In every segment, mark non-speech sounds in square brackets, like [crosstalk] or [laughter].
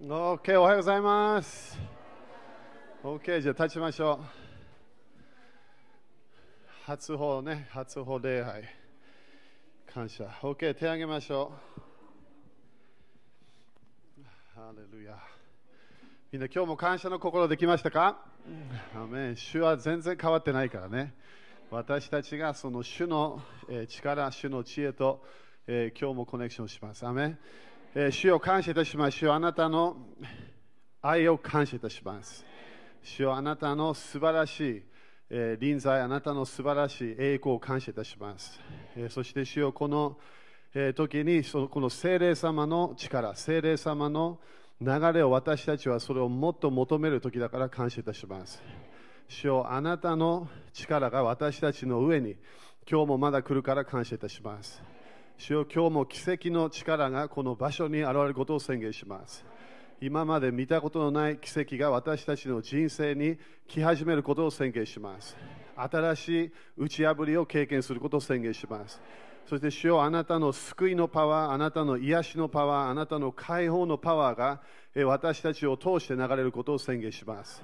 OK、おはようございます。OK、じゃあ立ちましょう。初歩ね、初歩礼拝。感謝。OK、手挙げましょう。ハレルヤ。みんな今日も感謝の心できましたか？アメン主は全然変わってないからね。私たちがその主の力、主の知恵と、えー今日もコネクションします。アメンえー主を感謝いたします。主よあなたの愛を感謝いたします。主よあなたの素晴らしい、臨在、あなたの素晴らしい栄光を感謝いたします。そして主よこの、時にそのこの聖霊様の力、聖霊様の流れを私たちはそれをもっと求める時だから感謝いたします。主よあなたの力が私たちの上に今日もまだ来るから感謝いたします。主よ今日も奇跡の力がこの場所に現れることを宣言します。今まで見たことのない奇跡が私たちの人生に来始めることを宣言します。新しい打ち破りを経験することを宣言します。そして主よあなたの救いのパワー、あなたの癒しのパワー、あなたの解放のパワーが私たちを通して流れることを宣言します。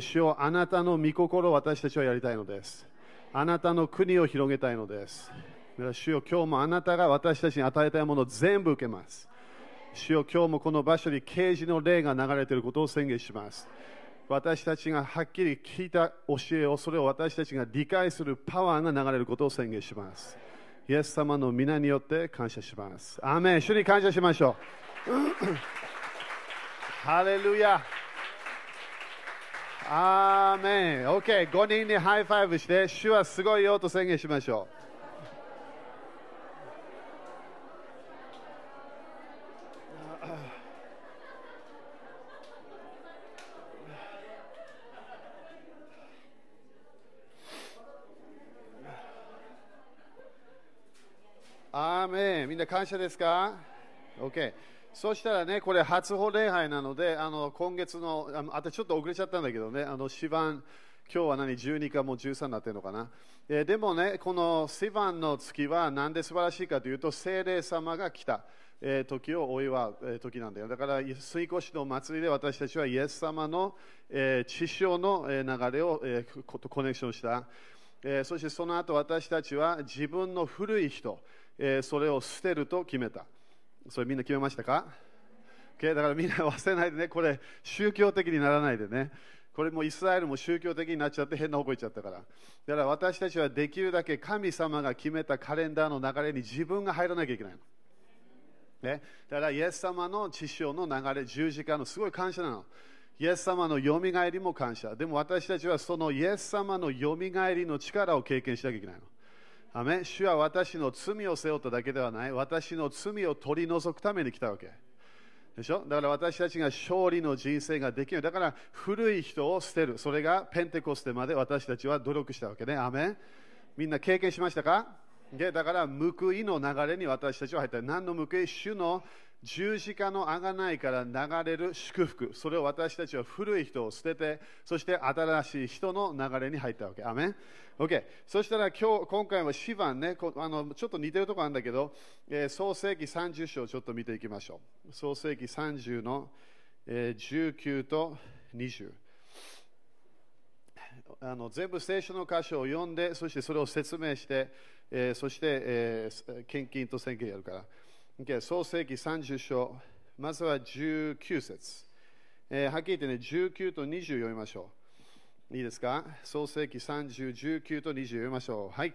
主よあなたの御心を私たちはやりたいのです。あなたの国を広げたいのです。主よ今日もあなたが私たちに与えたいものを全部受けます。主よ今日もこの場所に啓示の霊が流れていることを宣言します。私たちがはっきり聞いた教えを、それを私たちが理解するパワーが流れることを宣言します。イエス様の皆によって感謝します。アーメン主に感謝しましょう。[clears throat] ハレルヤ。アーメン。OK。5人にハイファイブして、主はすごいよと宣言しましょう。アーメンみんな感謝ですか ?OK。そしたらね、これ初歩礼拝なので、あの今月の、ああとちょっと遅れちゃったんだけどね、あのシバン、今日は何、12かもう13になってるのかな？えーでもね、このシバンの月はなんで素晴らしいかというと、聖霊様が来た。えー時をお祝う、えー時なんだよ。だから、水越の祭りで私たちはイエス様の、えー地上の、え流れを、えーコネクションした。えーそしてその後私たちは自分の古い人、えーそれを捨てると決めた。それみんな決めましたか ?OK、だからみんな忘れないでね、これ宗教的にならないでね。これもイスラエルも宗教的になっちゃって変な方向行っちゃったから。だから私たちはできるだけ神様が決めたカレンダーの流れに自分が入らなきゃいけないの。ね、だからイエス様の知性の流れ、十字架のすごい感謝なの。イエス様のよみがえりも感謝。でも私たちはそのイエス様のよみがえりの力を経験しなきゃいけないの。アメ主は私の罪を背負っただけではない。私の罪を取り除くために来たわけ。でしょ？だから私たちが勝利の人生ができる。だから古い人を捨てる。それがペンテコステまで私たちは努力したわけね。アメみんな経験しましたか？でだから報いの流れに私たちは入った。何の報い主の十字架のあがないから流れる祝福。それを私たちは古い人を捨てて、そして新しい人の流れに入ったわけ。アメン ?OK。そしたら今日、今回はシバンね、あのちょっと似てるところあるんだけど、えー創世紀30章をちょっと見ていきましょう。創世紀30の、えー19と20。あの全部聖書の箇所を読んで、そしてそれを説明して、えーそして、えー献金と宣言やるから。Okay 創世紀30章、まずは19節、えーはっきり言ってね、19と20読みましょう。いいですか？創世紀30、19と20読みましょう。はい。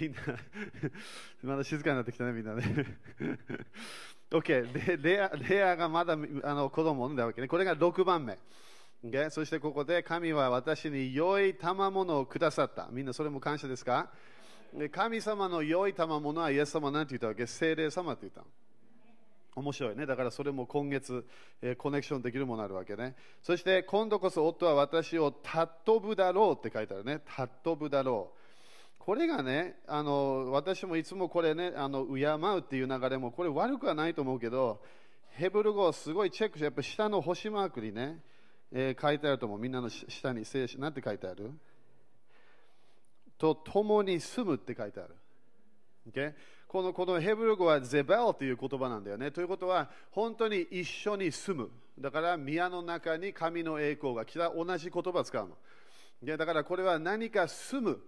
みんな、[laughs] まだ静かになってきたね、みんなね。[laughs] OK、でレアレアがまだあの子供を産んだわけね。これが6番目。Okay? そしてここで神は私に良い賜物をくださった。みんなそれも感謝ですか？で神様の良い賜物はイエス様なんて言ったわけ？精霊様って言ったの。面白いね。だからそれも今月、えーコネクションできるものあるわけね。そして今度こそ夫は私を尊ぶだろうって書いてあるね。尊ぶだろう。これがねあの私もいつもこれねあの敬うっていう流れもこれ悪くはないと思うけどヘブル語をすごいチェックしてやっぱ下の星マークにね、えー、書いてあると思うみんなの下に聖書なんて書いてある？と共に住むって書いてある、okay? このこのヘブル語はゼベルという言葉なんだよね。ということは、本当に一緒に住む。だから、宮の中に神の栄光が来た同じ言葉を使うの。だから、これは何か住む、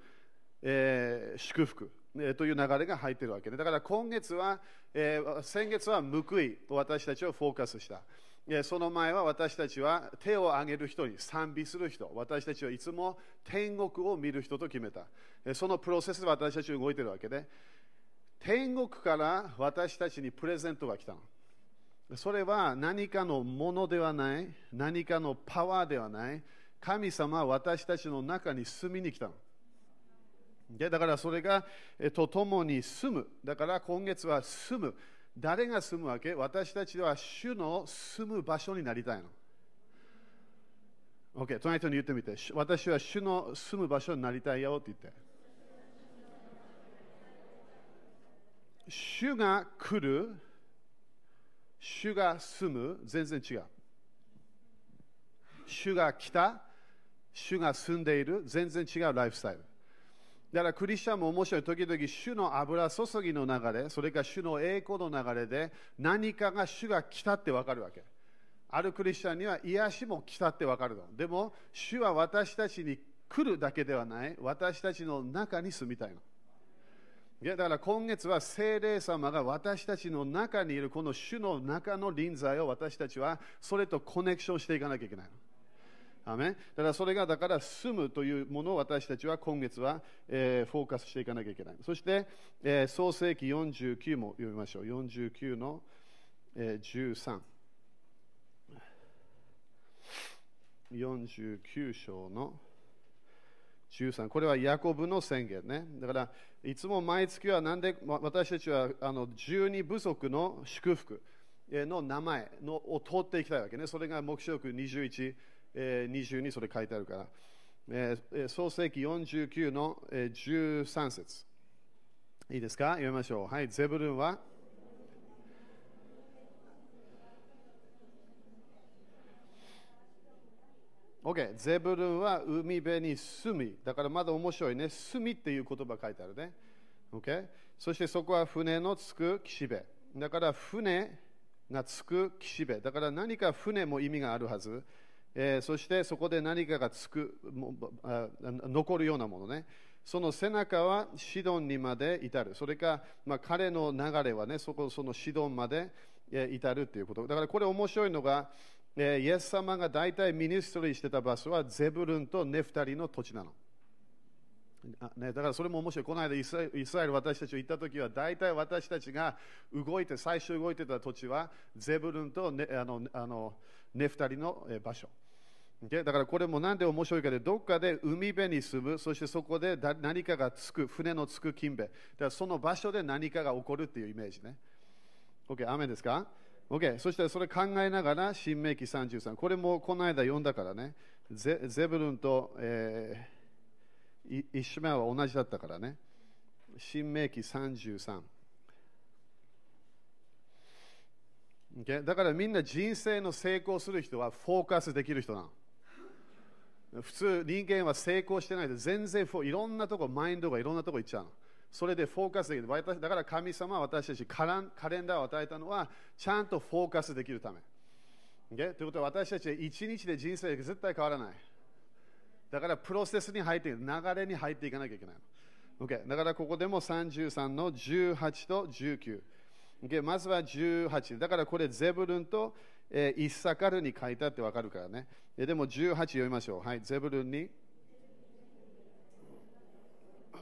えー、祝福、えー、という流れが入っているわけで、だから今月は、えー、先月は報いと私たちをフォーカスした。その前は私たちは手を挙げる人に賛美する人、私たちはいつも天国を見る人と決めた。そのプロセスで私たちは動いているわけで、天国から私たちにプレゼントが来たの。それは何かのものではない、何かのパワーではない、神様は私たちの中に住みに来たの。でだからそれがえと共に住む。だから今月は住む。誰が住むわけ？私たちは主の住む場所になりたいの。OK、隣人に言ってみて。私は主の住む場所になりたいよって言って。主が来る、主が住む、全然違う。主が来た、主が住んでいる、全然違うライフスタイル。だからクリスチャンも面白い、時々主の油注ぎの流れ、それから主の栄光の流れで、何かが主が来たって分かるわけ。あるクリスチャンには癒しも来たって分かるの。でも、主は私たちに来るだけではない、私たちの中に住みたいのいや。だから今月は聖霊様が私たちの中にいるこの主の中の臨在を私たちはそれとコネクションしていかなきゃいけないの。アメだからそれがだから住むというものを私たちは今月は、えー、フォーカスしていかなきゃいけない。そして、えー、創世紀49も読みましょう。49の、えー、13。49章の13これはヤコブの宣言ねだからいつも毎月はなんで私たちはあの12部族の祝福の名前のを通っていきたいわけねそれが目標21、えー、20にそれ書いてあるから、えー、創世紀49の、えー、13節いいですか？読みましょうはいゼブルンは OK、ゼブルンは海辺に住み。だからまだ面白いね。住みっていう言葉書いてあるね。OK? そしてそこは船のつく岸辺。だから船がつく岸辺。だから何か船も意味があるはず。えー、そしてそこで何かがつく残るようなものね。その背中はシドンにまで至る。それか、まあ、彼の流れはね、そこそのシドンまでえ至るっていうこと。だからこれ面白いのが、えイエス様が大体ミニストリーしてた場所はゼブルンとネフタリの土地なのあ。ね、だからそれも面白い。この間イスラエル私たちを行った時は大体私たちが動いて、最初動いてた土地はゼブルンとネあのあのネフタリの場所。だからこれもなんで面白いかで、どっかで海辺に住む、そしてそこで何かがつく、船のつく金辺。だからその場所で何かが起こるっていうイメージね。OK、雨ですか？OK、そしてそれ考えながら、新明記33、これもこの間読んだからね、ゼゼブルンと、えー、イシュメは同じだったからね、新明記33。Okay? だからみんな人生の成功する人はフォーカスできる人なの。普通人間は成功してないで全然いろんなとこマインドがいろんなとこ行っちゃうの。それでフォーカスできる。だから神様は私たちカレンダーを与えたのは、ちゃんとフォーカスできるため。Okay? ということは私たちは一日で人生が絶対変わらない。だからプロセスに入っていく、流れに入っていかなきゃいけないの。Okay? だからここでも33の18と19。Okay? まずは18。だからこれゼブルンと、えー、イッサカルに書いたってわかるからね。でも18読みましょう。はい、ゼブルンに。[coughs]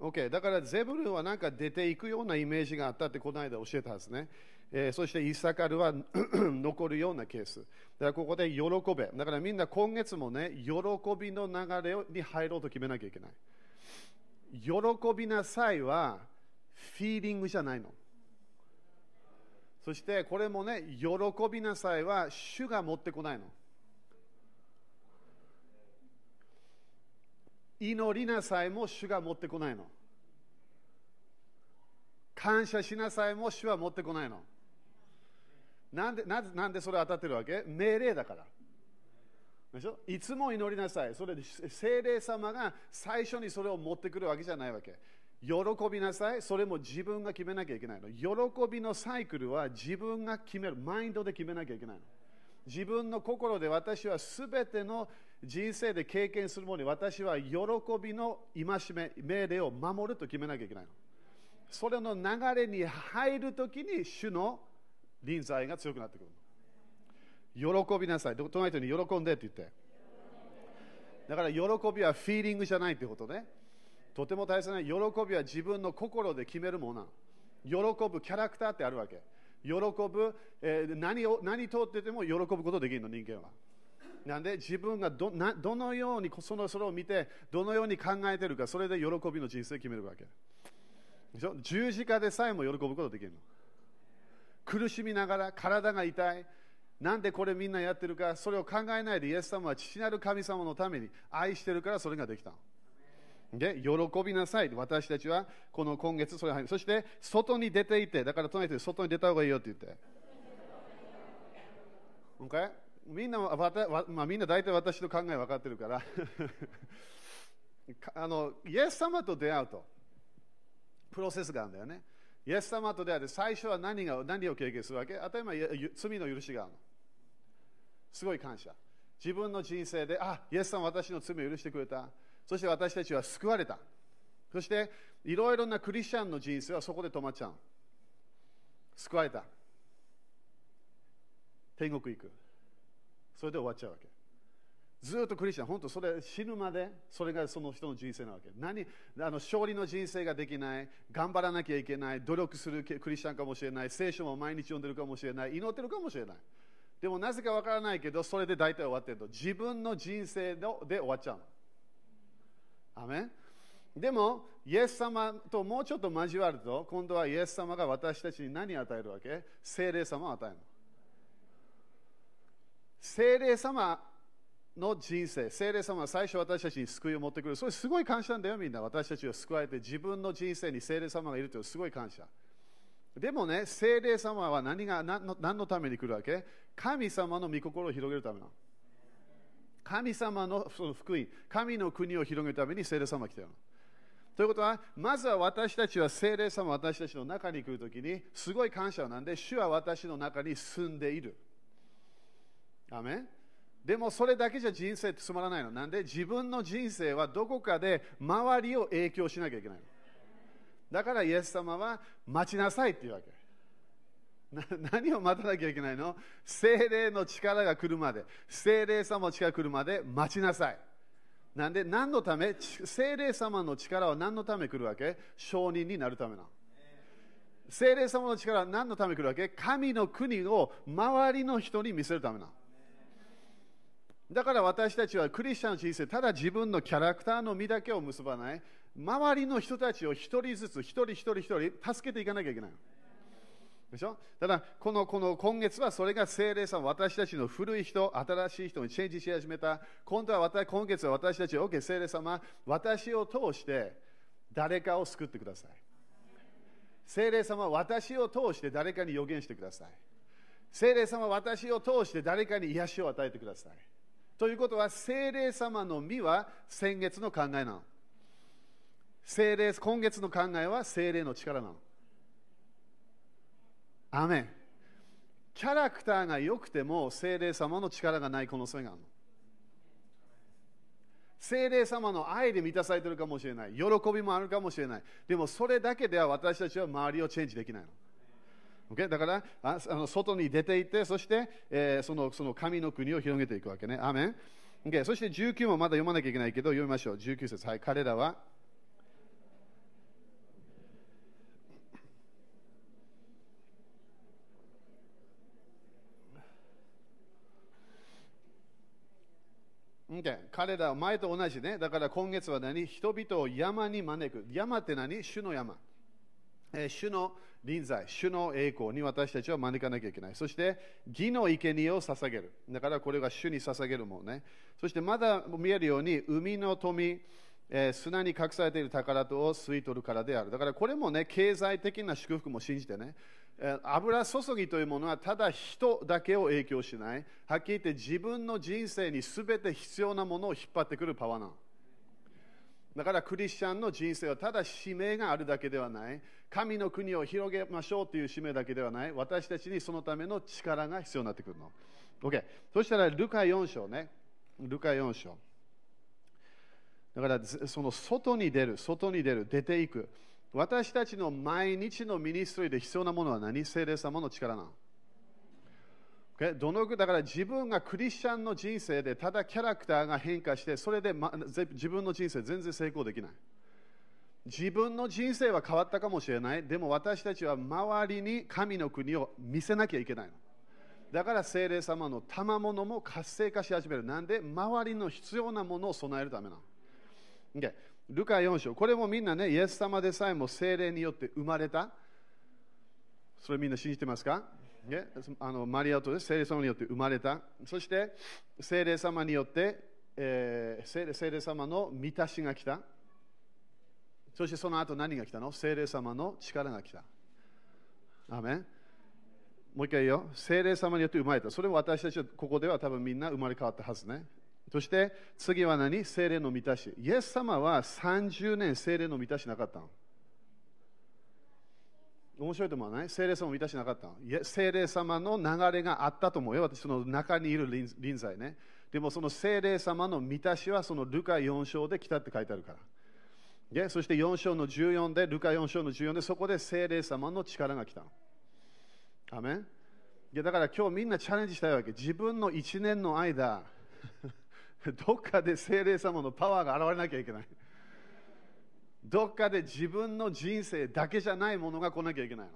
OK、だからゼブルンはなんか出ていくようなイメージがあったってこの間教えたはずね。えー、そしてイサカルは [coughs] 残るようなケース。だからここで喜べ。だからみんな今月もね、喜びの流れに入ろうと決めなきゃいけない。喜びなさいはフィーリングじゃないの。そしてこれもね、喜びなさいは主が持ってこないの。祈りなさいも主が持ってこないの。感謝しなさいも主は持ってこないの。なんでななんでそれ当たってるわけ？命令だから。でしょ？いつも祈りなさい。それで精霊様が最初にそれを持ってくるわけじゃないわけ。喜びなさい。それも自分が決めなきゃいけないの。喜びのサイクルは自分が決める。マインドで決めなきゃいけないの。自分の心で私はすべての人生で経験するものに私は喜びの戒め、命令を守ると決めなきゃいけないの。それの流れに入るときに主の臨在が強くなってくる喜びなさい。隣人に喜んでって言って。だから喜びはフィーリングじゃないってことね。とても大切な喜びは自分の心で決めるもの喜ぶキャラクターってあるわけ。喜ぶ、えー、何を何通ってても喜ぶことできるの、人間は。なんで自分がどなどのようにそのそれを見て、どのように考えてるか、それで喜びの人生を決めるわけ。でしょ？十字架でさえも喜ぶことできるの。苦しみながら体が痛い。なんでこれみんなやってるか、それを考えないで、イエス様は父なる神様のために愛してるからそれができた。で、喜びなさい。私たちはこの今月それ入る。そして、外に出ていて、だから隣で外に出た方がいいよって言って。Okay? みんなわた、まあ、みんな大体私の考え分かってるから [laughs] あの、イエス様と出会うと、プロセスがあるんだよね。イエス様と出会って最初は何が何を経験するわけ？例えば罪の許しがあるの。すごい感謝。自分の人生で、あ、イエス様私の罪を許してくれた。そして私たちは救われた。そして、いろいろなクリスチャンの人生はそこで止まっちゃう。救われた。天国行く。それで終わっちゃうわけ。ずっとクリスチャン、本当それ死ぬまで、それがその人の人生なわけ。何あの勝利の人生ができない、頑張らなきゃいけない、努力するクリスチャンかもしれない、聖書も毎日読んでるかもしれない、祈ってるかもしれない。でもなぜかわからないけど、それで大体終わってると、自分の人生で終わっちゃうの。アメでも、イエス様ともうちょっと交わると、今度はイエス様が私たちに何を与えるわけ？精霊様を与えるの。精霊様の人生、精霊様は最初私たちに救いを持ってくる。それすごい感謝なんだよ、みんな。私たちを救われて、自分の人生に精霊様がいるというすごい感謝。でもね、精霊様は何が何のために来るわけ？神様の御心を広げるためなの。神様のその福音、神の国を広げるために精霊様が来たよ。ということは、まずは私たちは精霊様、私たちの中に来るときに、すごい感謝なんで、主は私の中に住んでいる。アメでもそれだけじゃ人生ってつまらないの。なんで自分の人生はどこかで周りを影響しなきゃいけないの。だからイエス様は待ちなさいっていうわけ。何を待たなきゃいけないの？精霊の力が来るまで、精霊様の力が来るまで待ちなさい。なんで何のため？精霊様の力は何のため来るわけ？承認になるためなの。精霊様の力は何のため来るわけ？神の国を周りの人に見せるためなの。だから私たちはクリスチャンの人生、ただ自分のキャラクターの身だけを結ばない、周りの人たちを一人ずつ、一人一人一人助けていかなきゃいけない。でしょ？ただこの、この今月はそれが精霊さん、私たちの古い人、新しい人にチェンジし始めた。今度は私今月は私たち、OK、精霊様、私を通して誰かを救ってください。精霊様、私を通して誰かに予言してください。精霊様、私を通して誰かに癒しを与えてください。ということは、精霊様の実は先月の考えなの。精霊、今月の考えは精霊の力なの。アメン。キャラクターが良くても精霊様の力がない可能性があるの。精霊様の愛で満たされているかもしれない。喜びもあるかもしれない。でもそれだけでは私たちは周りをチェンジできないの。Okay? だからあの外に出ていって、そして、えー、そのその神の国を広げていくわけね。アメン、okay? そして19もまだ読まなきゃいけないけど、読みましょう。19節。はい、彼らは。彼らは前と同じね。だから今月は何？人々を山に招く。山って何？主の山。えー主の臨在、主の栄光に私たちは招かなきゃいけない。そして、義の生贄を捧げる。だからこれが主に捧げるものね。そしてまだ見えるように、海の富、えー砂に隠されている宝とを吸い取るからである。だからこれもね、経済的な祝福も信じてね、油注ぎというものはただ人だけを影響しない。はっきり言って自分の人生に全て必要なものを引っ張ってくるパワーなの。だからクリスチャンの人生はただ使命があるだけではない。神の国を広げましょうという使命だけではない。私たちにそのための力が必要になってくるの。OK。そしたら、ルカ4章ね。ルカ4章。だから、その外に出る、外に出る、出ていく。私たちの毎日のミニストリーで必要なものは何？聖霊様の力なの？Okay？どのだから自分がクリスチャンの人生でただキャラクターが変化してそれで、ま、ぜ自分の人生全然成功できない。自分の人生は変わったかもしれない。でも私たちは周りに神の国を見せなきゃいけないの。だから聖霊様の賜物も活性化し始める。なんで？周りの必要なものを備えるためなの、okay、ルカ4章これもみんなねイエス様でさえも聖霊によって生まれた？それみんな信じてますか？ね、あのマリアと聖霊様によって生まれた。そして聖霊様によって、えー聖霊聖霊様の満たしが来た。そしてその後何が来たの？聖霊様の力が来た。アメンもう一回言うよ。聖霊様によって生まれた。それも私たちはここでは多分みんな生まれ変わったはずね。そして次は何？聖霊の満たし。イエス様は30年聖霊の満たしなかったの。面白いと思わない？聖霊様を満たしなかったのいや聖霊様の流れがあったと思うよ。私、の中にいる臨在ね。でもその聖霊様の満たしはそのルカ4章で来たって書いてあるから。でそして4章の14で、ルカ4章の14で、そこで聖霊様の力が来たの。アメンだから今日みんなチャレンジしたいわけ。自分の1年の間、[laughs] どっかで聖霊様のパワーが現れなきゃいけない。どっかで自分の人生だけじゃないものが来なきゃいけないの。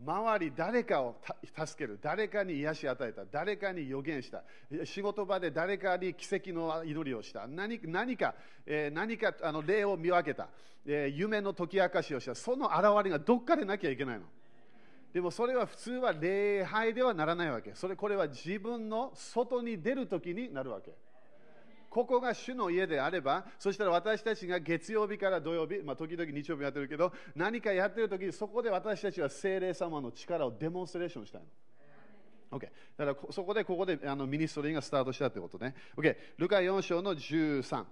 周り誰かを助ける、誰かに癒し与えた、誰かに予言した、仕事場で誰かに奇跡の祈りをした、何何か、えー何かあの霊を見分けた、えー夢の解き明かしをした、その現れがどっかでなきゃいけないの。でもそれは普通は礼拝ではならないわけ。それこれは自分の外に出るときになるわけ。ここが主の家であれば、そしたら私たちが月曜日から土曜日、まあ、時々日曜日やってるけど、何かやってるときにそこで私たちは精霊様の力をデモンストレーションしたいの。OK。だからそこでここであのミニストリーがスタートしたってことね。OK。ルカ4章の13。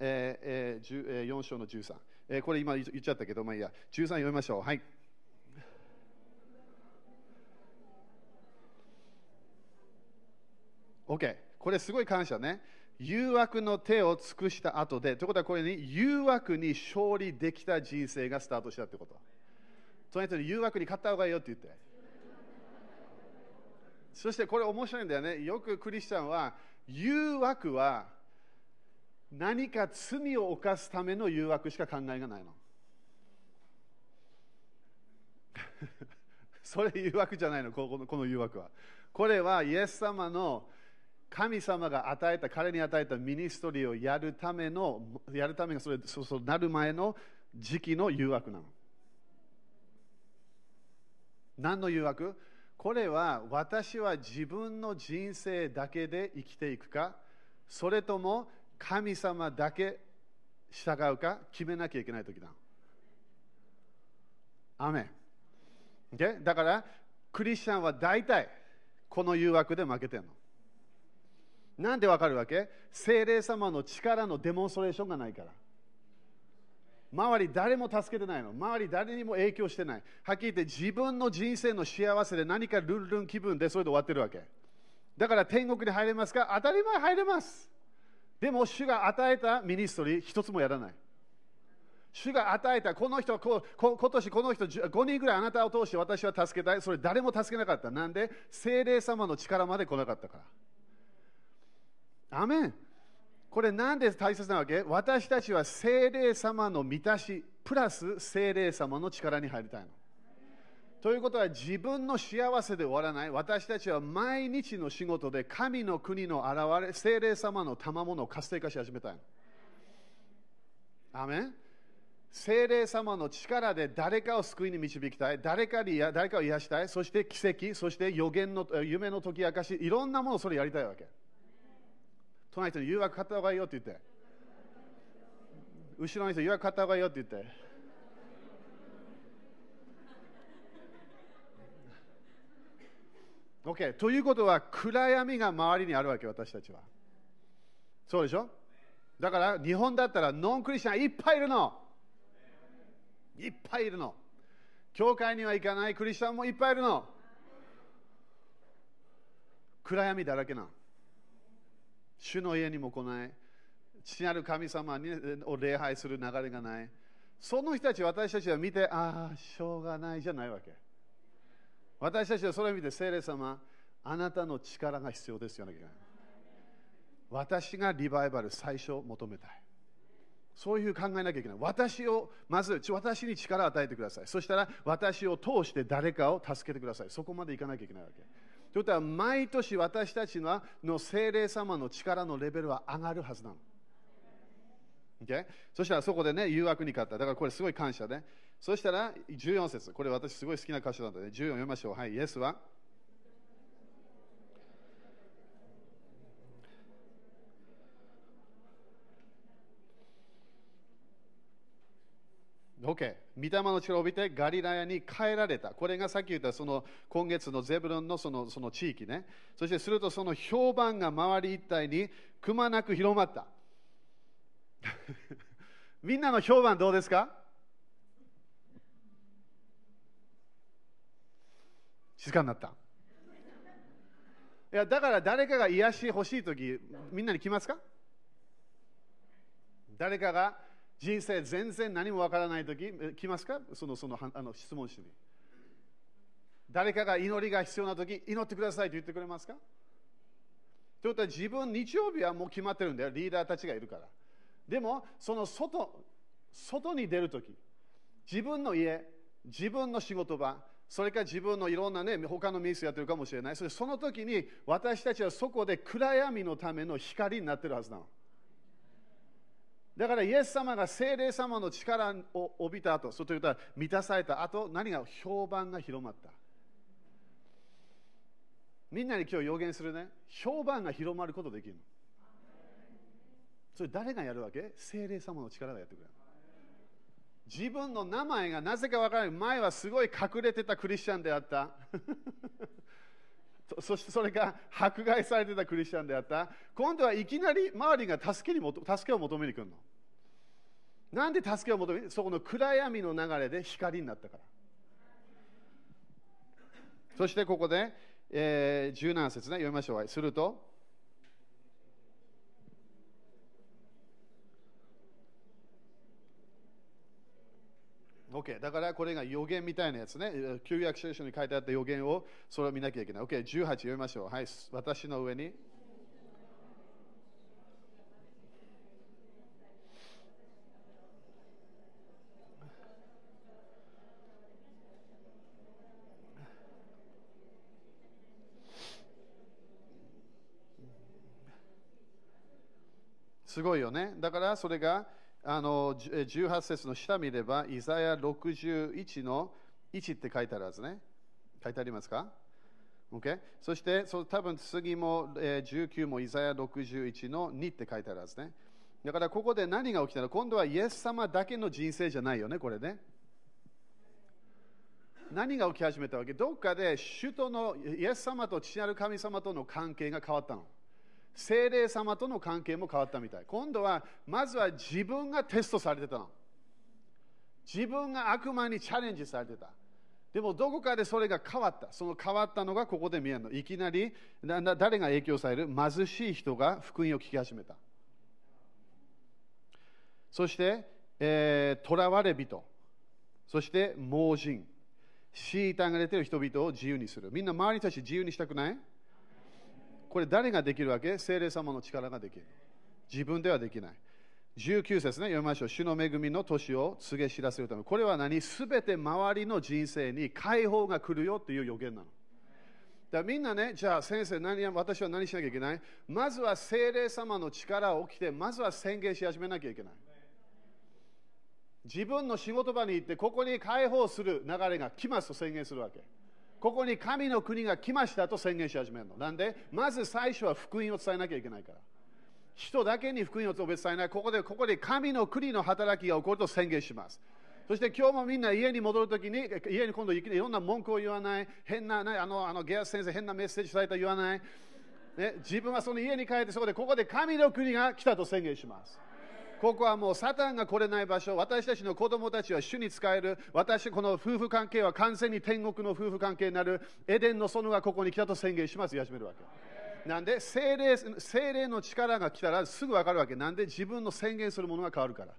えーえー4章の13。えーこれ今言っちゃったけど、まあいいや。13読みましょう。はい。OK。これすごい感謝ね。誘惑の手を尽くした後で、ということはこれに誘惑に勝利できた人生がスタートしたってこと。その人に誘惑に勝った方がいいよって言って。そしてこれ面白いんだよね。よくクリスチャンは、誘惑は何か罪を犯すための誘惑しか考えがないの。[laughs] それ誘惑じゃないの、このこの誘惑は。これはイエス様の神様が与えた、彼に与えたミニストリーをやるための、やるためがそれ、そうそうなる前の時期の誘惑なの。何の誘惑？これは私は自分の人生だけで生きていくか、それとも神様だけ従うか？決めなきゃいけない時だ。アメン。だから、クリスチャンは大体この誘惑で負けてるの。なんでわかるわけ？精霊様の力のデモンストレーションがないから。周り誰も助けてないの。周り誰にも影響してない。はっきり言って自分の人生の幸せで何かルンルン気分でそれで終わってるわけ。だから天国に入れますか？当たり前入れます。でも主が与えたミニストリー一つもやらない。主が与えたこの人ここ今年この人5人ぐらいあなたを通して私は助けたい。それ誰も助けなかった。なんで？精霊様の力まで来なかったから。アメン。これなんで大切なわけ？私たちは精霊様の満たし、プラス精霊様の力に入りたいの。ということは自分の幸せで終わらない。私たちは毎日の仕事で神の国の現れ、精霊様の賜物を活性化し始めたいの。アメン聖霊様の力で誰かを救いに導きたい、誰かに誰かを癒したい、そして奇跡、そして予言の夢の解き明かし、いろんなものをそれやりたいわけ。隣の人に誘惑買った方がいいよって言って。後ろの人、誘惑買った方がいいよって言って。OK。ということは、暗闇が周りにあるわけ、私たちは。そうでしょ？だから日本だったらノンクリスチャンいっぱいいるの。いっぱいいるの。教会には行かないクリスチャンもいっぱいいるの。暗闇だらけな。主の家にも来ない。父なる神様を礼拝する流れがない。その人たち、私たちは見て、ああ、しょうがないじゃないわけ。私たちはそれを見て、聖霊様、あなたの力が必要ですよね。私がリバイバル最初求めたい。そういう考えなきゃいけない。私を、まず、私に力を与えてください。そしたら、私を通して誰かを助けてください。そこまでいかなきゃいけないわけ。ということは、毎年私たちのの精霊様の力のレベルは上がるはずなの。Okay? そしたらそこでね、誘惑に勝った。だからこれすごい感謝ね。そしたら14節。これ私すごい好きな箇所なんでね。14読みましょう。はい。イエスは OK。御霊の力を帯びてガリラヤに帰られた。これがさっき言ったその今月のゼブロンのそのその地域ね。そしてするとその評判が周り一帯にくまなく広まった。[laughs] みんなの評判どうですか？静かになった。いやだから誰かが癒し欲しいとき、みんなに来ますか？誰かが人生全然何もわからないとき、来ますか？そのそのあの質問しに。誰かが祈りが必要なとき、祈ってくださいと言ってくれますか？ということは自分、日曜日はもう決まってるんだよ、リーダーたちがいるから。でも、その外、外に出るとき、自分の家、自分の仕事場、それから自分のいろんなね、他のミスやってるかもしれない。それその時に私たちはそこで暗闇のための光になってるはずなの。だから、イエス様が精霊様の力を帯びた後、そうというと満たされた後、何が評判が広まった？みんなに今日予言するね、評判が広まることできるの。それ誰がやるわけ？精霊様の力がやってくれる。自分の名前がなぜか分からない。前はすごい隠れてたクリスチャンであった。[laughs] [laughs] そしてそれが迫害されてたクリスチャンであった。今度はいきなり周りが助けに助けを求めに来るの。なんで助けを求めそこの暗闇の流れで光になったから。そしてここで、えー、17節ね、読みましょう。すると、OK。だからこれが予言みたいなやつね。旧約聖書に書いてあった予言をそれを見なきゃいけない。OK。18読みましょう。はい。私の上に。すごいよね。だからそれがあの18節の下見れば、イザヤ61の1って書いてあるはずね。書いてありますか ?OK。そして、そ多分次も、えー、19もイザヤ61の2って書いてあるはずね。だからここで何が起きたの？今度はイエス様だけの人生じゃないよね、これね。何が起き始めたわけ？どっかで首都のイエス様と父なる神様との関係が変わったの。精霊様との関係も変わったみたい。今度は、まずは自分がテストされてたの。自分が悪魔にチャレンジされてた。でもどこかでそれが変わった。その変わったのがここで見えるの。いきなり誰が影響される？貧しい人が福音を聞き始めた。そして、えー、囚われ人。そして盲人。虐げられている人々を自由にする。みんな周りたち自由にしたくない？これ誰ができるわけ？精霊様の力ができる。自分ではできない。19節ね、読みましょう。主の恵みの年を告げ知らせるため。これは何？すべて周りの人生に解放が来るよっていう予言なの。だからみんなね、じゃあ先生何、私は何しなきゃいけない？まずは精霊様の力を起きて、まずは宣言し始めなきゃいけない。自分の仕事場に行ってここに解放する流れが来ますと宣言するわけここに神の国が来ましたと宣言し始めるの。なんで？まず最初は福音を伝えなきゃいけないから。人だけに福音を伝えない。ここでここで神の国の働きが起こると宣言します。そして今日もみんな家に戻るときに、家に今度行いろんな文句を言わない、変な、あの、あのゲアス先生、変なメッセージされた言わない、ね、自分はその家に帰って、そこでここで神の国が来たと宣言します。ここはもうサタンが来れない場所、私たちの子供たちは主に使える、私、この夫婦関係は完全に天国の夫婦関係になる、エデンの園がここに来たと宣言します、言い始めるわけ。なんで精霊、精霊の力が来たらすぐ分かるわけ。なんで自分の宣言するものが変わるから。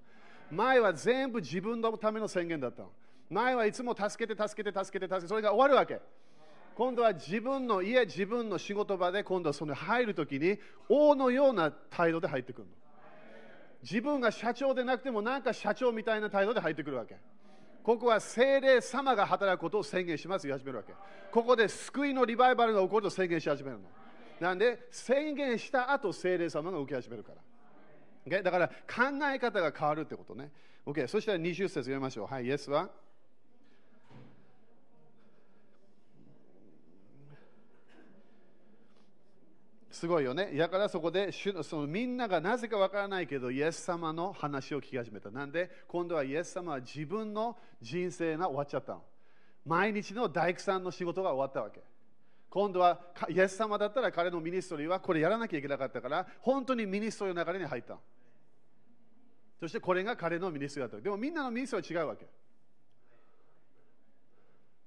前は全部自分のための宣言だったの。前はいつも助けて、助けて、助けて、助けて、それが終わるわけ。今度は自分の家、自分の仕事場で、今度はその入るときに、王のような態度で入ってくるの。自分が社長でなくてもなんか社長みたいな態度で入ってくるわけ。ここは精霊様が働くことを宣言します言い始めるわけ。ここで救いのリバイバルが起こると宣言し始めるの。なんで宣言した後精霊様が受け始めるから。Okay? だから考え方が変わるってことね。Okay? そしたら20節読みましょう。はい、イエスはすごいよね。だからそこでそのみんながなぜかわからないけど、イエス様の話を聞き始めた。なんで、今度はイエス様は自分の人生が終わっちゃったの。毎日の大工さんの仕事が終わったわけ。今度はイエス様だったら彼の ministry はこれやらなきゃいけなかったから、本当に ministry の流れに入ったの。そしてこれが彼の ministry だった。でもみんなの ministry は違うわけ。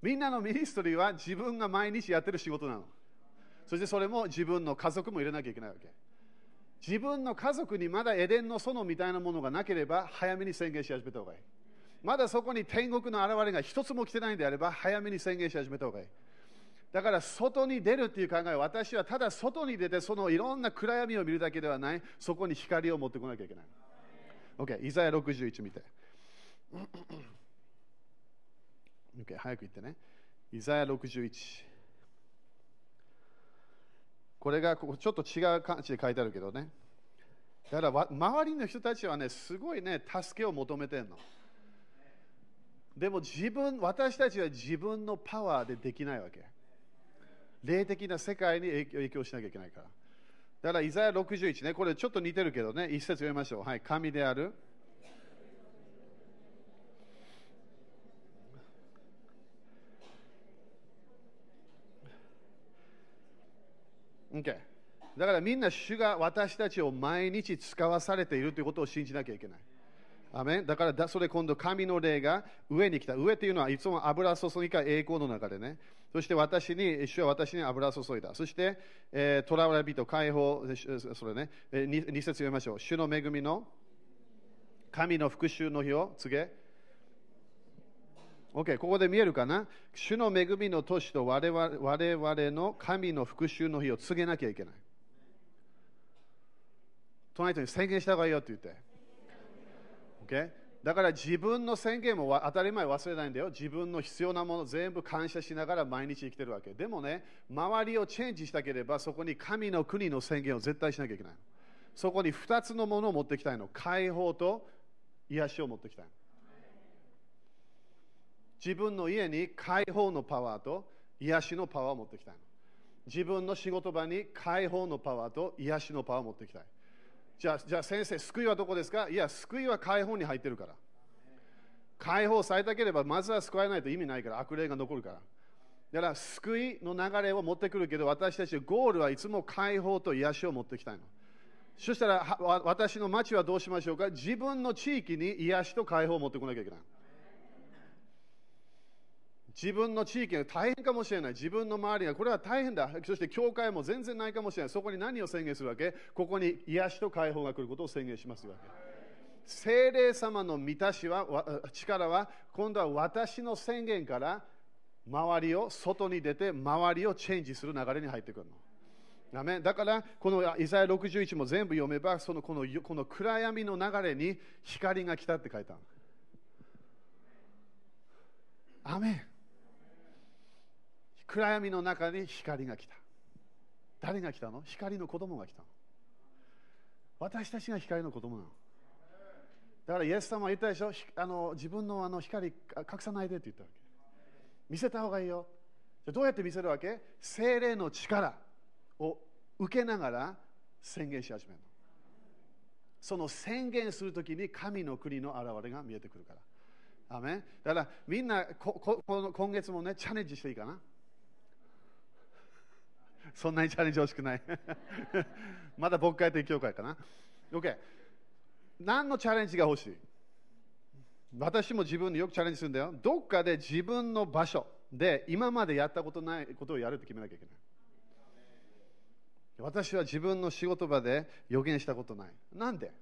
みんなの ministry は自分が毎日やってる仕事なの。そしてそれも自分の家族も入れなきゃいけないわけ。自分の家族にまだエデンの園みたいなものがなければ早めに宣言し始めた方がいい。まだそこに天国の現れが一つも来てないんであれば早めに宣言し始めた方がいい。だから外に出るっていう考えは私はただ外に出てそのいろんな暗闇を見るだけではないそこに光を持ってこなきゃいけない。OK、イザヤ61見て。OK、早く言ってね。イザヤ61。これがここちょっと違う感じで書いてあるけどね。だから周りの人たちはね、すごいね、助けを求めてるの。でも自分、私たちは自分のパワーでできないわけ。霊的な世界に影響しなきゃいけないから。だから、イザヤ61ね、これちょっと似てるけどね、一節読みましょう。はい、神である。Okay、だからみんな主が私たちを毎日使わされているということを信じなきゃいけない。アメだからだそれ今度神の霊が上に来た。上っていうのはいつも油注ぎか栄光の中でね。そして私に、主は私に油注いだ。そして、えー、囚われ人解放、それね、え、2, 2節読みましょう。主の恵みの神の復讐の日を告げ、OK、ここで見えるかな？主の恵みの年と我々我々の神の復讐の日を告げなきゃいけない。隣人に宣言した方がいいよって言って。OK? だから自分の宣言も当たり前忘れないんだよ。自分の必要なもの全部感謝しながら毎日生きてるわけ。でもね、周りをチェンジしたければそこに神の国の宣言を絶対しなきゃいけない。そこに2つのものを持ってきたいの。解放と癒しを持ってきたい。自分の家に解放のパワーと癒しのパワーを持ってきたいの。自分の仕事場に解放のパワーと癒しのパワーを持ってきたい。じゃあ、じゃあ先生、救いはどこですか？いや、救いは解放に入ってるから。解放されたければ、まずは救われないと意味ないから、悪霊が残るから。だから、救いの流れを持ってくるけど、私たちゴールはいつも解放と癒しを持ってきたいの。そしたら、私の町はどうしましょうか？自分の地域に癒しと解放を持ってこなきゃいけない。自分の地域が大変かもしれない。自分の周りがこれは大変だ。そして教会も全然ないかもしれない。そこに何を宣言するわけ？ここに癒しと解放が来ることを宣言しますわけ。精霊様の満たしは、力は、今度は私の宣言から周りを外に出て、周りをチェンジする流れに入ってくるの。だから、このイザヤ61も全部読めば、そのこのこの暗闇の流れに光が来たって書いたの。アメ暗闇の中に光が来た。誰が来たの？光の子供が来たの。私たちが光の子供なの。だからイエス様は言ったでしょ？あの自分のあの光隠さないでって言ったわけ。見せた方がいいよ。じゃどうやって見せるわけ？精霊の力を受けながら宣言し始めるの。その宣言するときに神の国の現れが見えてくるから。アメだからみんなここの今月もねチャレンジしていいかな？そんなにチャレンジ欲しくない [laughs] まだ僕会という教会かな OK 何のチャレンジが欲しい？私も自分でよくチャレンジするんだよ。どっかで自分の場所で今までやったことないことをやるって決めなきゃいけない。私は自分の仕事場で予言したことない。なんで？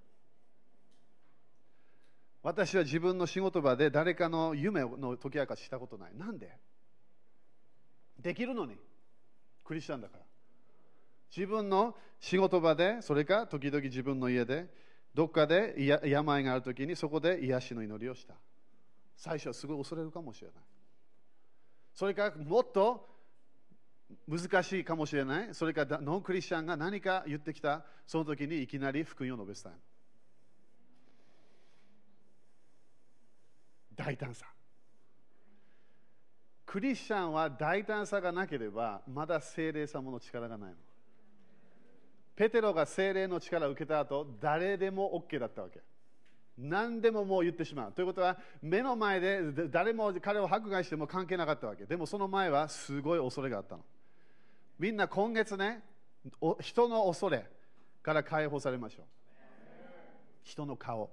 私は自分の仕事場で誰かの夢の解き明かししたことない。なんで？できるのに。クリスチャンだから。自分の仕事場で、それか時々自分の家で、どっかで病があるときにそこで癒しの祈りをした。最初はすごい恐れるかもしれない。それからもっと難しいかもしれない。それからノンクリスチャンが何か言ってきた、その時にいきなり福音を述べ伝える。大胆さ。クリスチャンは大胆さがなければ、まだ精霊様の力がないの。ペテロが精霊の力を受けた後、誰でも OK だったわけ。何でももう言ってしまう。ということは、目の前で誰も彼を迫害しても関係なかったわけ。でもその前はすごい恐れがあったの。みんな今月ね、人の恐れから解放されましょう。人の顔。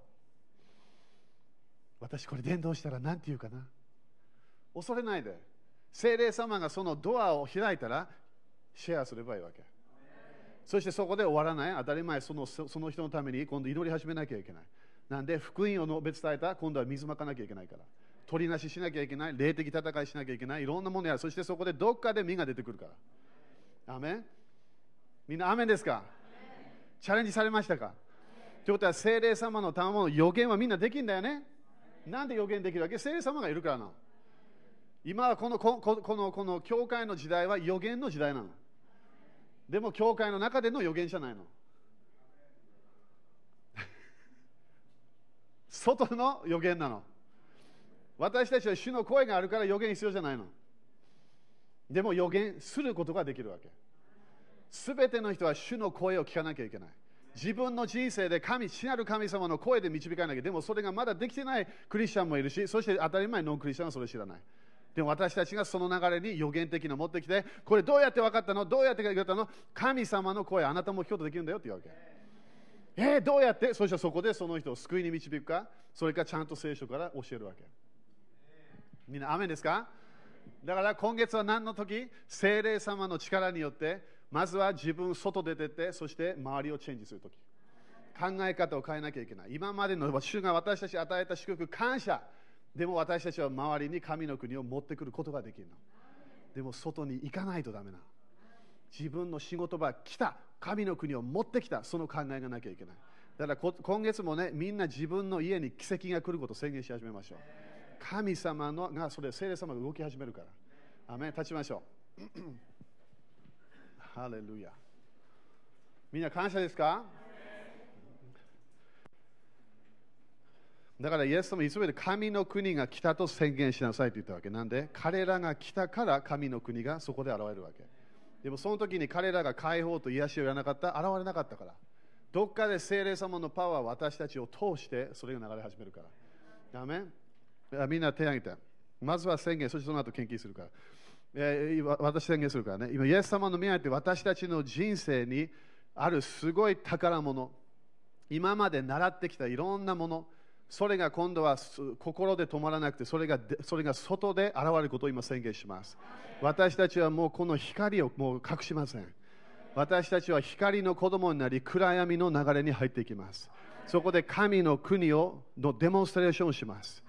私これ伝道したら何て言うかな。恐れないで。精霊様がそのドアを開いたらシェアすればいいわけ。そしてそこで終わらない。当たり前その、その人のために今度祈り始めなきゃいけない。なんで、福音を述べ伝えた今度は水まかなきゃいけないから。取りなししなきゃいけない。霊的戦いしなきゃいけない。いろんなものやる。そしてそこでどっかで実が出てくるから。アメンみんな、アメンですか？チャレンジされましたか？ということは、精霊様の賜物の予言はみんなできるんだよね。なんで予言できるわけ？精霊様がいるからな。今はこのこのこのこの教会の時代は予言の時代なの。でも教会の中での預言者ないの。外の予言なの。私たちは主の声があるから予言必要じゃないの。でも予言することができるわけ。すべての人は主の声を聞かなきゃいけない。自分の人生で神、死なる神様の声で導かなきゃでもそれがまだできてないクリスチャンもいるしそして当たり前ノンクリスチャンはそれ知らない。でも私たちがその流れに予言的な持ってきて、これどうやって分かったの？どうやって言ったの？神様の声、あなたも聞くことできるんだよって言うわけ。えー、どうやって？そしてそこでその人を救いに導くか、それかちゃんと聖書から教えるわけ。みんな、雨ですか？だから今月は何の時？精霊様の力によって、まずは自分外出てって、そして周りをチェンジする時。考え方を変えなきゃいけない。今までの主が私たちに与えた祝福、感謝。でも私たちは周りに神の国を持ってくることができるの。でも外に行かないとダメな。自分の仕事場来た。神の国を持ってきた。その考えがなきゃいけない。だから今月もね、みんな自分の家に奇跡が来ることを宣言し始めましょう。神様のが、それ聖霊様が動き始めるから。アメ立ちましょう。[clears throat] ハレルヤ。みんな感謝ですか？だからイエス様いつもで神の国が来たと宣言しなさいと言ったわけ。なんで？彼らが来たから神の国がそこで現れるわけ。でもその時に彼らが解放と癒しをやらなかった。現れなかったから。どっかで聖霊様のパワーは私たちを通してそれが流れ始めるから。ダメ？みんな手を挙げて。まずは宣言そしてその後研究するから、えー、私宣言するからね。今イエス様の宮って私たちの人生にあるすごい宝物。今まで習ってきたいろんなもの。それが今度は心で止まらなくてそれがそれが外で現れることを今宣言します。私たちはもうこの光をもう隠しません。私たちは光の子供になり暗闇の流れに入っていきます。そこで神の国をのデモンストレーションをします。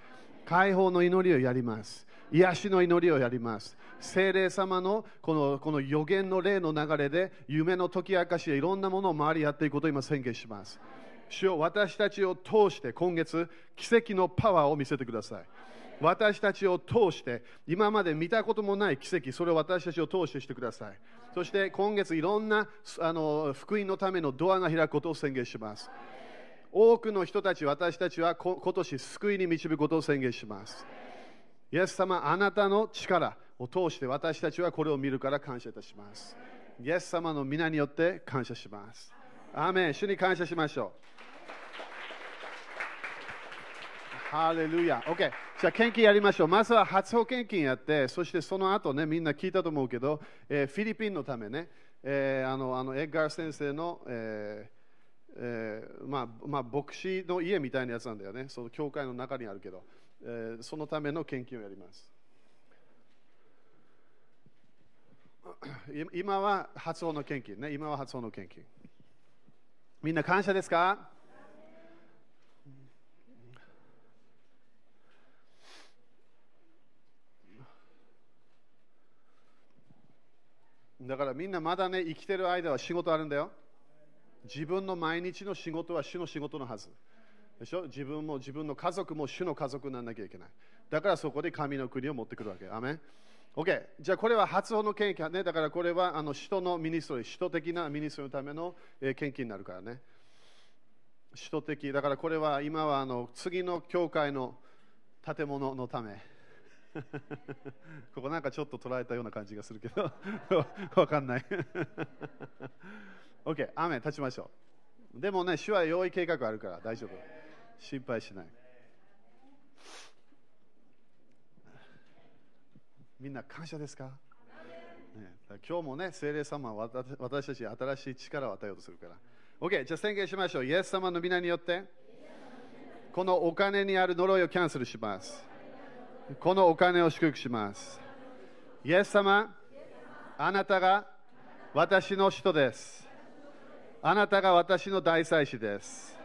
解放の祈りをやります。癒しの祈りをやります。精霊様のこのこの予言の霊の流れで夢の解き明かしやいろんなものを周りやっていくことを今宣言します。主よ私たちを通して今月奇跡のパワーを見せてください私たちを通して今まで見たこともない奇跡それを私たちを通してしてくださいそして今月いろんなあの福音のためのドアが開くことを宣言します多くの人たち、私たちは今年救いに導くことを宣言します。イエス様、あなたの力を通して私たちはこれを見るから感謝いたします。イエス様の皆によって感謝します。アーメン主に感謝しましょう。ハレルヤ。OK。じゃあ、献金やりましょう。まずは初保献金やって、そしてその後ね、みんな聞いたと思うけど、えーフィリピンのためね、えーあのあのエッガー先生の、えーえーまあまあ、牧師の家みたいなやつなんだよね。その教会の中にあるけど、えーそのための献金をやります。[coughs] 今は発音の献金ね。今は発音の献金。みんな感謝ですか？だからみんなまだね、生きてる間は仕事あるんだよ。自分の毎日の仕事は主の仕事のはず。でしょ？自分も自分の家族も主の家族にならなきゃいけない。だからそこで神の国を持ってくるわけ。アメン OK。じゃあこれは初穂の献金ね。だからこれはあの使徒の ministry、使徒的な ministry のための、えー献金になるからね。使徒的。だからこれは今はあの次の教会の建物のため。[laughs] ここなんかちょっと捉えたような感じがするけど、[laughs] わかんない。OK、アメン立ちましょう。でもね、主は用意計画あるから大丈夫。心配しない。みんな感謝ですか、ね、今日もね、聖霊様は私私たちに新しい力を与えようとするから。OK、じゃあ宣言しましょう。イエス様の皆によって、このお金にある呪いをキャンセルします。このお金を祝福します。イエス様、あなたが私の人です。あなたが私の大祭司です。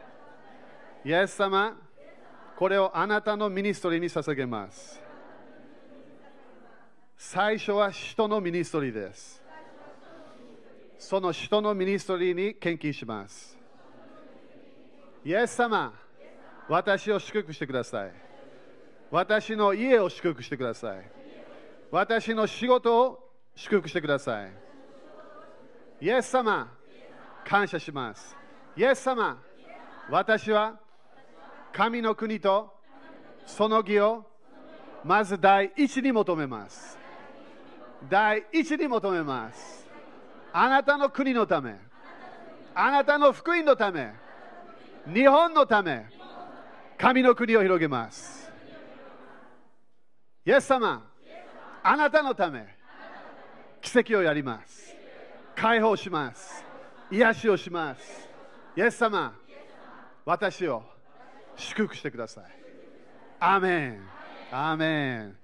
イエス様、これをあなたの ministry に捧げます。最初は使徒の ministry です。その使徒の ministry に献金します。イエス様、私を祝福してください。私の家を祝福してください。私の仕事を祝福してください。イエス様、感謝します。イエス様、私は神の国とその義をまず第一に求めます。第一に求めます。あなたの国のため、あなたの福音のため、日本のため、神の国を広げます。イエス様、あなたのため、奇跡をやります。解放します。癒しをします。イエス様、私を祝福してください。アーメン。アーメン。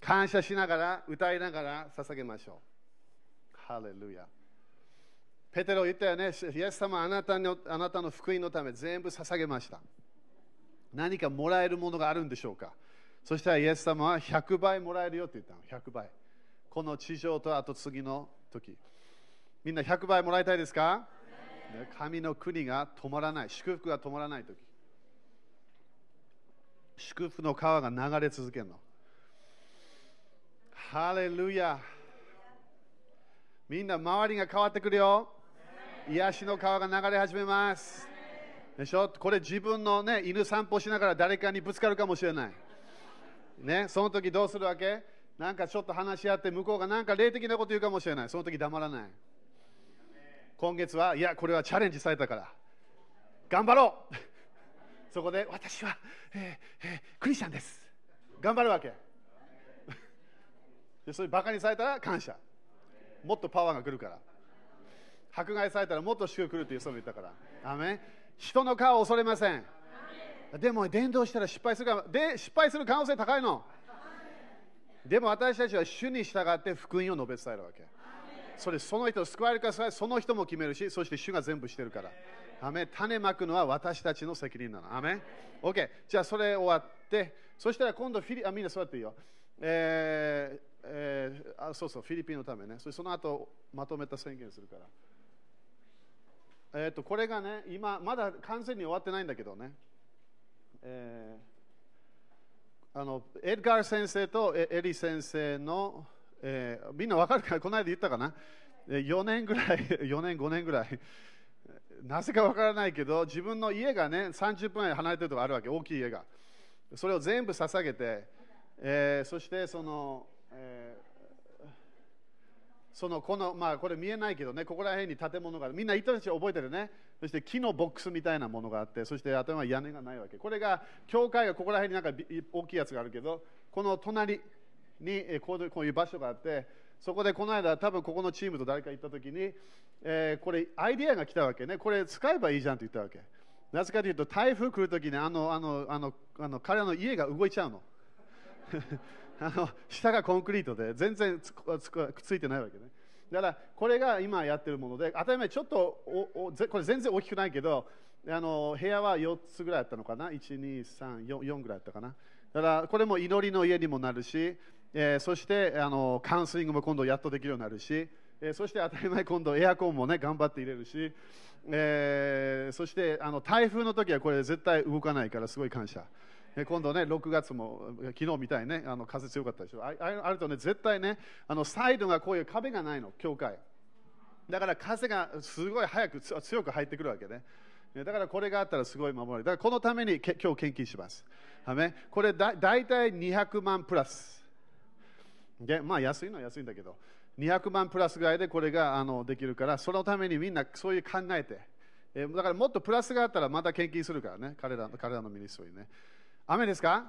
感謝しながら、歌いながら捧げましょう。ハレルヤ。ペテロ言ったよね、イエス様あなたの、あなたの福音のため全部捧げました。何かもらえるものがあるんでしょうか？そしたらイエス様は100倍もらえるよって言ったの。100倍。この地上とあと次の時。みんな100倍もらいたいですか？神の国が止まらない。祝福が止まらない時。祝福の川が流れ続けるの。ハレルヤ。みんな周りが変わってくるよ。癒しの川が流れ始めます。でしょ？これ自分の、ね、犬散歩しながら誰かにぶつかるかもしれない。ね、その時どうするわけ？なんかちょっと話し合って向こうがなんか霊的なこと言うかもしれない。その時黙らない。今月は、いや、これはチャレンジされたから。頑張ろう [laughs] そこで私は、えーえークリスチャンです。頑張るわけ。[laughs] でそういうバカにされたら感謝。もっとパワーが来るから。迫害されたらもっと祝福来るという人も言ったから。アーメン人の顔を恐れません。でも伝道したら失敗するかで失敗する可能性高いの。でも私たちは主に従って福音を述べ伝えるわけ。それその人を救われるか救われるかその人も決めるし、そして主が全部してるから。アメ種まくのは私たちの責任なの。アメ ?OK。じゃあそれ終わって、そしたら今度フィリあみんな座っていいよ。えーえーあそうそう、フィリピンのためね。それその後まとめた宣言するから。えー、とこれがね、今、まだ完全に終わってないんだけどね。えーあのエドガー先生とエリ先生の、えーみんなわかるかこの間言ったかな、?4 年ぐらい、[laughs] 4年、5年ぐらい、なぜかわからないけど、自分の家がね、30分離れてるとこあるわけ、大きい家が。それを全部捧げて、えー、そしてその、え、そのこの、まあ、これ見えないけどね、ここら辺に建物がみんな人たち覚えてるね。そして木のボックスみたいなものがあって、そして頭は屋根がないわけ。これが、教会がここら辺になんか大きいやつがあるけど、この隣にこういう場所があって、そこでこの間、多分ここのチームと誰か行った時に、えー、これアイディアが来たわけね。これ使えばいいじゃんって言ったわけ。なぜかというと、台風来るときにあのあのあのあの彼らの家が動いちゃうの。[laughs] あの下がコンクリートで全然つつくっついてないわけね。だからこれが今やってるもので、当たり前ちょっとおおこれ全然大きくないけど、あの部屋は4つぐらいあったのかな、1、2、3、4, 4ぐらいあったかな？だからこれも祈りの家にもなるし、えー、そしてあのカウンセリングも今度やっとできるようになるし、えー、そして当たり前今度エアコンもね頑張って入れるし、えー、そしてあの台風の時はこれ絶対動かないからすごい感謝。今度ね、6月も昨日みたいにね、あの風強かったでしょ。ああるとね、絶対ね、あのサイドがこういう壁がないの、教会。だから風がすごい早く強く入ってくるわけね。だからこれがあったらすごい守る。だからこのために今日献金します。これだ大体200万プラス。でまあ安いのは安いんだけど、200万プラスぐらいでこれがあのできるから、そのためにみんなそういう考えて、えだからもっとプラスがあったらまた献金するからね、彼ら彼らのミニストリーね。雨ですか？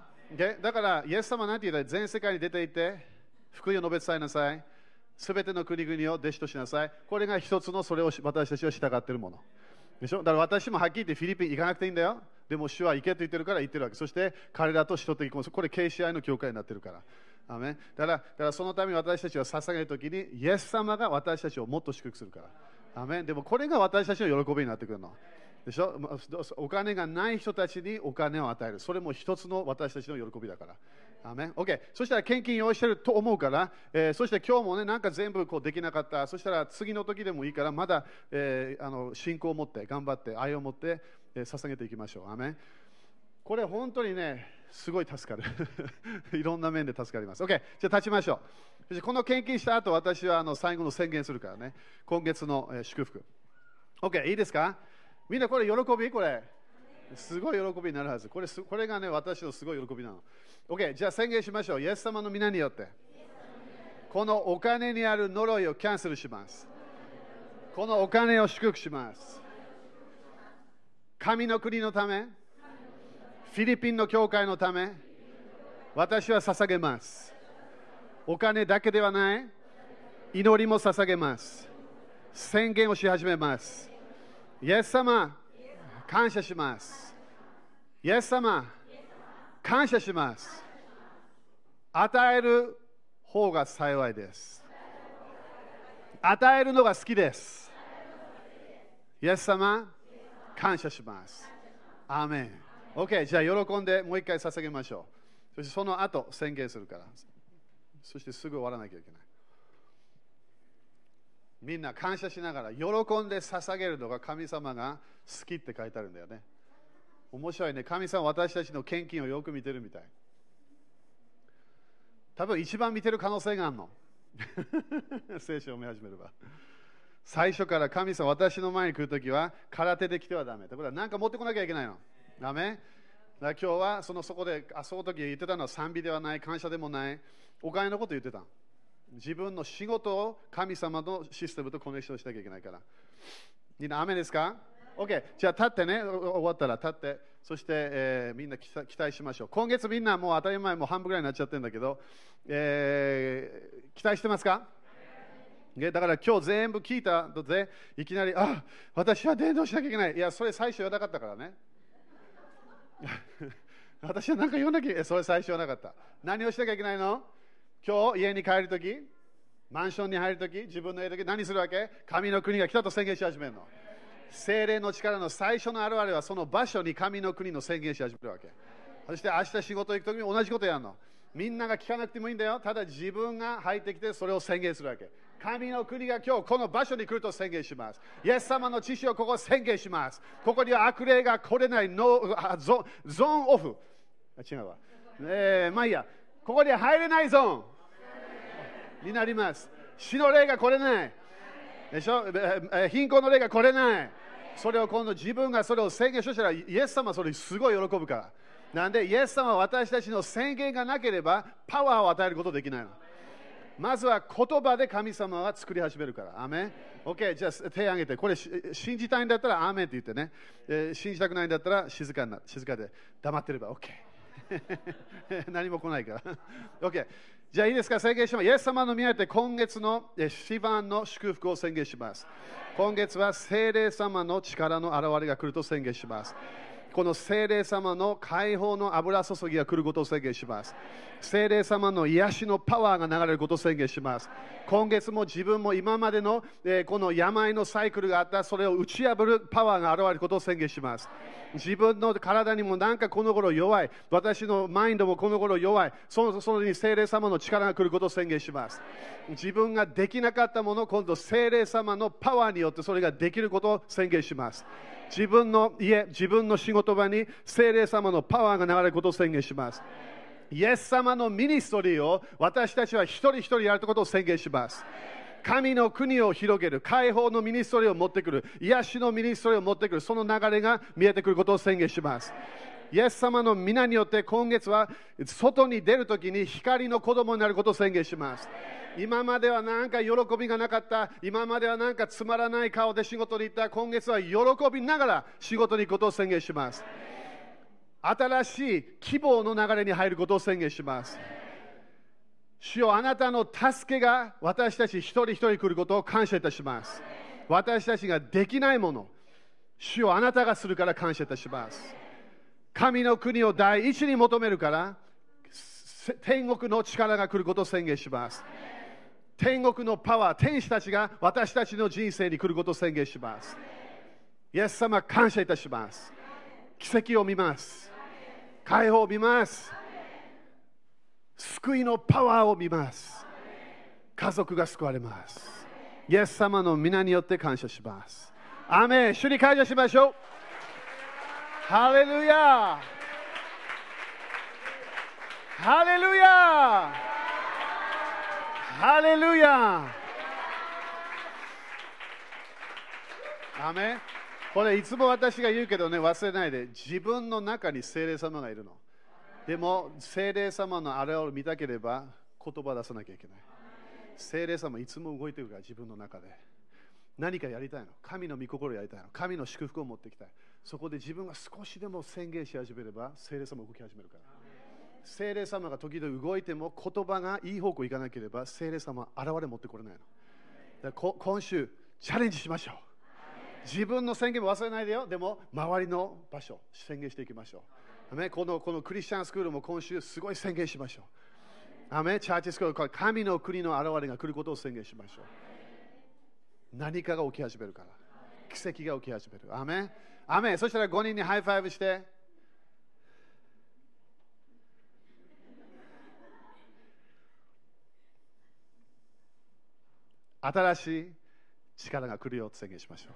だから、イエス様なんて言った？ら全世界に出ていて、福音を述べ伝えなさい。すべての国々を弟子としなさい。これが一つのそれを私たちは従っているもの。でしょ？だから私もはっきり言ってフィリピン行かなくていいんだよ。でも主は行けと言ってるから行ってるわけ。そして彼らと人的婚これ KCI の教会になってるから。アメだからだからそのために私たちは捧げるときに、イエス様が私たちをもっと祝福するから。アメでもこれが私たちの喜びになってくるの。でしょ？お金がない人たちにお金を与える。それも一つの私たちの喜びだから。アメ OK。そしたら献金用意してると思うから、えー、そして今日もね、なんか全部こうできなかった。そしたら次の時でもいいから、まだ、えー、あの信仰を持って、頑張って、愛を持って、えー、捧げていきましょう。アメこれ本当にね、すごい助かる。[laughs] いろんな面で助かります。OK。じゃあ立ちましょう。この献金した後、私はあの最後の宣言するからね。今月の、祝福。OK。いいですか？みんなこれ喜び？これ。すごい喜びになるはず。これこれがね、私のすごい喜びなの。OK、じゃあ宣言しましょう。イエス様の皆によって。このお金にある呪いをキャンセルします。このお金を祝福します。神の国のため、フィリピンの教会のため、私は捧げます。お金だけではない、祈りも捧げます。宣言をし始めます。イエス様、感謝します。イエス様、感謝します。与える方が幸いです。与えるのが好きです。イエス様、感謝します。アーメン。OK、じゃあ喜んでもう一回捧げましょう。そしてその後宣言するから。そしてすぐ終わらなきゃいけない。みんな感謝しながら喜んで捧げるのが神様が好きって書いてあるんだよね。面白いね。神様私たちの献金をよく見てるみたい。多分一番見てる可能性があるの。[laughs] 聖書を見始めれば。最初から神様、私の前に来るときは空手で来てはだめ。ということは何か持ってこなきゃいけないの。ダメだ今日はそのそこで、あその時言ってたのは賛美ではない、感謝でもない、お金のこと言ってた。自分の仕事を神様のシステムとコネクションしなきゃいけないから。みんな、雨ですか ?OK。じゃあ立ってね、終わったら立って、そして、えー、みんな期待しましょう。今月みんなもう当たり前もう半分ぐらいになっちゃってるんだけど、えー、期待してますか？だから今日全部聞いたので、いきなり、あ私は伝道しなきゃいけない。いや、それ最初言わなかったからね。[laughs] 私は何か言わなきゃそれ最初はなかった。何をしなきゃいけないの？今日家に帰るとき、マンションに入るとき、自分の家とき、何するわけ？神の国が来たと宣言し始めるの。精霊の力の最初の現れはその場所に神の国の宣言し始めるわけ。そして明日仕事行くときに同じことやるの。みんなが聞かなくてもいいんだよ。ただ自分が入ってきてそれを宣言するわけ。神の国が今日この場所に来ると宣言します。イエス様の知識をここ宣言します。ここには悪霊が来れないノゾゾーンオフ。違うわ。えー、まあいいや。ここに入れないゾーンになります。死の霊が来れない。でしょ？貧困の霊が来れない。それを今度自分がそれを宣言したらイエス様はそれすごい喜ぶからなんでイエス様は私たちの宣言がなければパワーを与えることできないのまずは言葉で神様は作り始めるから。アメン ?OK、じゃあ手を挙げて、これ信じたいんだったらアーメンって言ってね、えー、信じたくないんだったら静かにな静かで黙ってれば OK。[laughs] 何も来ないから。[laughs] OK。じゃあいいですか、宣言します。イエス様の宮で今月のシバンの祝福を宣言します。今月は聖霊様の力の現れが来ると宣言します。この聖霊様の解放の油注ぎが来ることを宣言します。聖霊様の癒しのパワーが流れることを宣言します。今月も自分も今までの、えー、この病のサイクルがあった、それを打ち破るパワーが現れることを宣言します。自分の体にもなんかこの頃弱い。私のマインドもこの頃弱い。そのそのに聖霊様の力が来ることを宣言します。自分ができなかったもの今度聖霊様のパワーによってそれができることを宣言します。自分の家、自分の仕事場に聖霊様のパワーが流れることを宣言します。イエス様の ministry を私たちは一人一人やることを宣言します。神の国を広げる、解放の ministry を持ってくる、癒しの ministry を持ってくる、その流れが見えてくることを宣言します。イエス様の御名によって今月は外に出るときに光の子供になることを宣言します。今まではなんか喜びがなかった、今まではなんかつまらない顔で仕事に行った、今月は喜びながら仕事に行くことを宣言します。新しい希望の流れに入ることを宣言します。主よあなたの助けが私たち一人一人来ることを感謝いたします。私たちができないもの、主よあなたがするから感謝いたします。神の国を第一に求めるから、天国の力が来ることを宣言します。天国のパワー、天使たちが私たちの人生に来ることを宣言します。イエス様、感謝いたします。奇跡を見ます。解放を見ます。救いのパワーを見ます。家族が救われます。イエス様の皆によって感謝します。アメン主に感謝しましょう。ハレルヤハレルヤハレルヤアメこれいつも私が言うけどね忘れないで。自分の中に精霊様がいるの。でも精霊様のあれを見たければ言葉出さなきゃいけない精霊様いつも動いてるから自分の中で何かやりたいの神の御心やりたいの神の祝福を持ってきたい。そこで自分が少しでも宣言し始めれば精霊様動き始めるから。精霊様が時々動いても言葉がいい方向行かなければ精霊様は現れ持ってこれないの。今週チャレンジしましょう。自分の宣言も忘れないでよ。でも周りの場所宣言していきましょう、このこのクリスチャンスクールも今週すごい宣言しましょう。アメチャーチスクール神の国の現れが来ることを宣言しましょう。何かが起き始めるから。奇跡が起き始める。アメアメそしたら5人にハイファイブして。新しい力が来るよと宣言しましょう。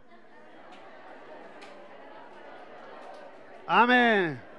アメン。